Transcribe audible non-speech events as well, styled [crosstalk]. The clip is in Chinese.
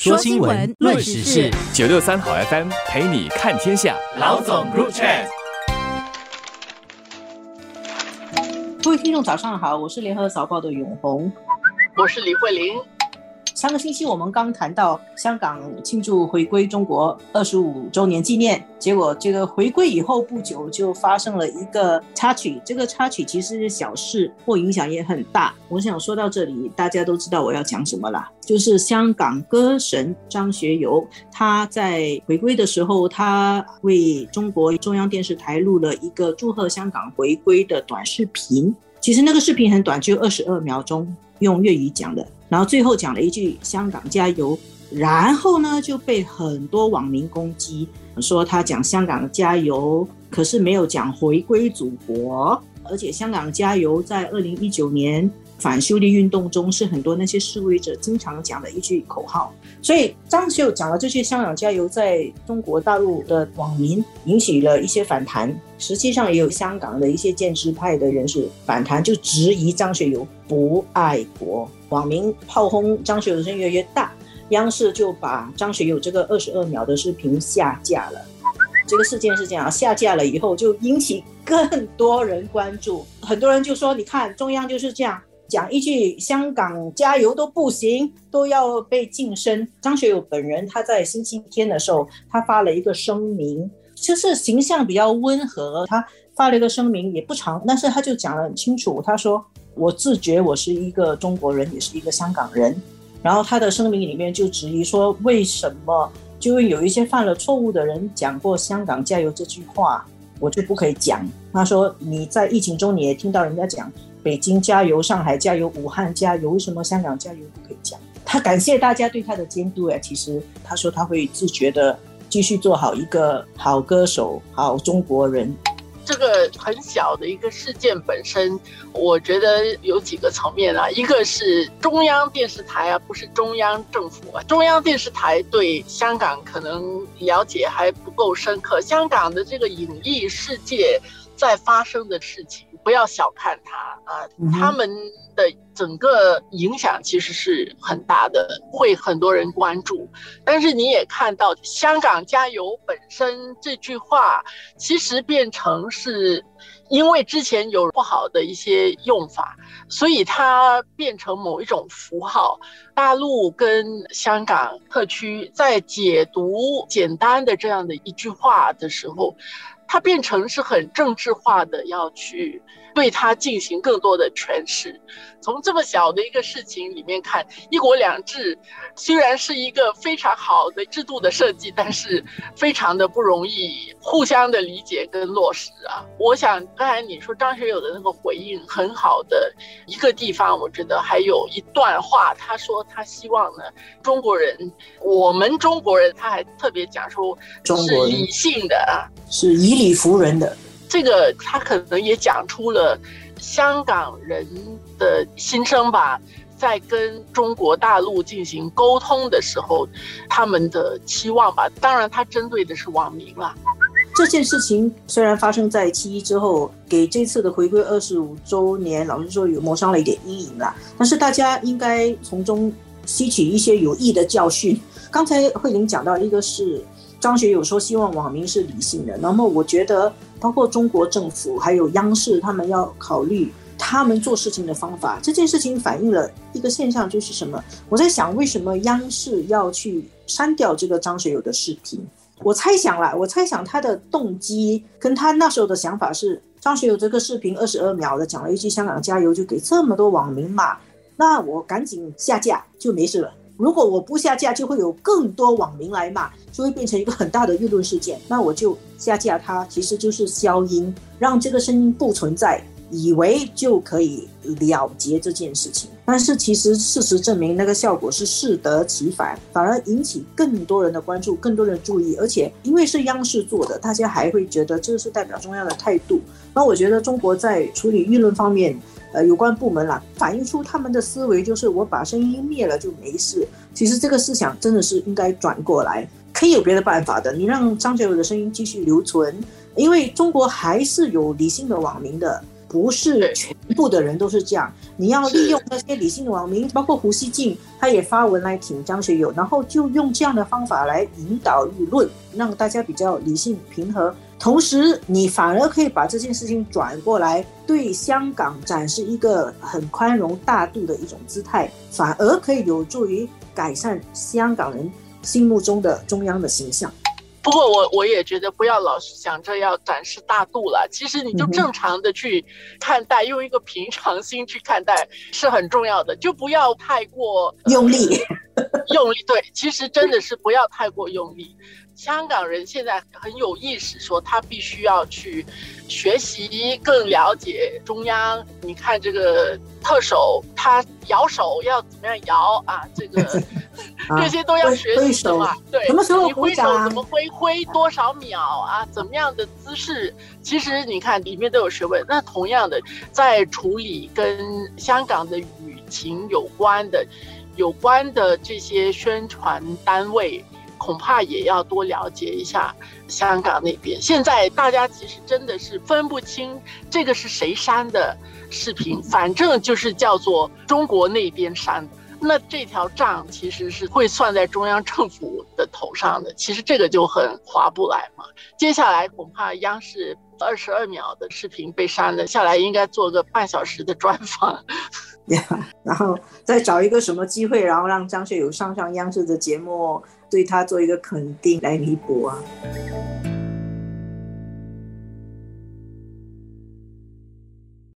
说新闻，论时事，九六三好 FM 陪你看天下。老总 Group Chat，各位听众早上好，我是联合早报的永红，我是李慧玲。上个星期我们刚谈到香港庆祝回归中国二十五周年纪念，结果这个回归以后不久就发生了一个插曲，这个插曲其实是小事，或影响也很大。我想说到这里，大家都知道我要讲什么啦，就是香港歌神张学友，他在回归的时候，他为中国中央电视台录了一个祝贺香港回归的短视频。其实那个视频很短，只有二十二秒钟，用粤语讲的。然后最后讲了一句“香港加油”，然后呢就被很多网民攻击，说他讲“香港加油”，可是没有讲回归祖国。而且“香港加油”在二零一九年反修例运动中是很多那些示威者经常讲的一句口号。所以张学友讲了这句“香港加油”，在中国大陆的网民引起了一些反弹。实际上也有香港的一些建制派的人士反弹，就质疑张学友不爱国。网民炮轰张学友的声音越来越大，央视就把张学友这个二十二秒的视频下架了。这个事件是这样，下架了以后就引起更多人关注，很多人就说：“你看，中央就是这样讲一句‘香港加油’都不行，都要被晋升。”张学友本人他在星期天的时候，他发了一个声明，就是形象比较温和，他发了一个声明也不长，但是他就讲得很清楚，他说。我自觉我是一个中国人，也是一个香港人。然后他的声明里面就质疑说，为什么就有一些犯了错误的人讲过“香港加油”这句话，我就不可以讲？他说你在疫情中你也听到人家讲“北京加油”、“上海加油”、“武汉加油”，为什么“香港加油”不可以讲？他感谢大家对他的监督。哎，其实他说他会自觉的继续做好一个好歌手、好中国人。这个很小的一个事件本身，我觉得有几个层面啊。一个是中央电视台啊，不是中央政府啊。中央电视台对香港可能了解还不够深刻，香港的这个影艺世界在发生的事情。不要小看它啊，他们的整个影响其实是很大的，会很多人关注。但是你也看到“香港加油”本身这句话，其实变成是因为之前有不好的一些用法，所以它变成某一种符号。大陆跟香港特区在解读简单的这样的一句话的时候。它变成是很政治化的，要去对它进行更多的诠释。从这么小的一个事情里面看，一国两制虽然是一个非常好的制度的设计，但是非常的不容易互相的理解跟落实啊。我想刚才你说张学友的那个回应很好的一个地方，我觉得还有一段话，他说他希望呢中国人，我们中国人，他还特别讲说是理性的啊。是以理服人的，这个他可能也讲出了香港人的心声吧，在跟中国大陆进行沟通的时候，他们的期望吧。当然，他针对的是网民了。这件事情虽然发生在七一之后，给这次的回归二十五周年，老实说有抹上了一点阴影了。但是大家应该从中吸取一些有益的教训。刚才慧玲讲到一个是。张学友说：“希望网民是理性的。”那么，我觉得包括中国政府还有央视，他们要考虑他们做事情的方法。这件事情反映了一个现象，就是什么？我在想，为什么央视要去删掉这个张学友的视频？我猜想了，我猜想他的动机跟他那时候的想法是：张学友这个视频二十二秒的讲了一句“香港加油”，就给这么多网民骂，那我赶紧下架就没事了。如果我不下架，就会有更多网民来骂，就会变成一个很大的舆论事件。那我就下架它，其实就是消音，让这个声音不存在，以为就可以了结这件事情。但是其实事实证明，那个效果是适得其反，反而引起更多人的关注，更多人注意。而且因为是央视做的，大家还会觉得这是代表中央的态度。那我觉得中国在处理舆论方面。呃，有关部门啦，反映出他们的思维就是我把声音灭了就没事。其实这个思想真的是应该转过来，可以有别的办法的。你让张学友的声音继续留存，因为中国还是有理性的网民的，不是全部。的人都是这样。你要利用那些理性的网民，包括胡锡进，他也发文来挺张学友，然后就用这样的方法来引导舆论，让大家比较理性平和。同时，你反而可以把这件事情转过来，对香港展示一个很宽容大度的一种姿态，反而可以有助于改善香港人心目中的中央的形象。不过我我也觉得不要老是想着要展示大度了，其实你就正常的去看待，用一个平常心去看待是很重要的，就不要太过 [laughs] 用力。用力对，其实真的是不要太过用力。香港人现在很有意识，说他必须要去学习，更了解中央。你看这个特首，他摇手要怎么样摇啊？这个这些都要学习的嘛。对，什么时候你挥手怎么挥？挥多少秒啊？怎么样的姿势？其实你看里面都有学问。那同样的，在处理跟香港的舆情有关的、有关的这些宣传单位。恐怕也要多了解一下香港那边。现在大家其实真的是分不清这个是谁删的视频，反正就是叫做中国那边删的。那这条账其实是会算在中央政府的头上的，其实这个就很划不来嘛。接下来恐怕央视二十二秒的视频被删了下来，应该做个半小时的专访，[laughs] 然后再找一个什么机会，然后让张学友上上央视的节目。对他做一个肯定来弥补啊。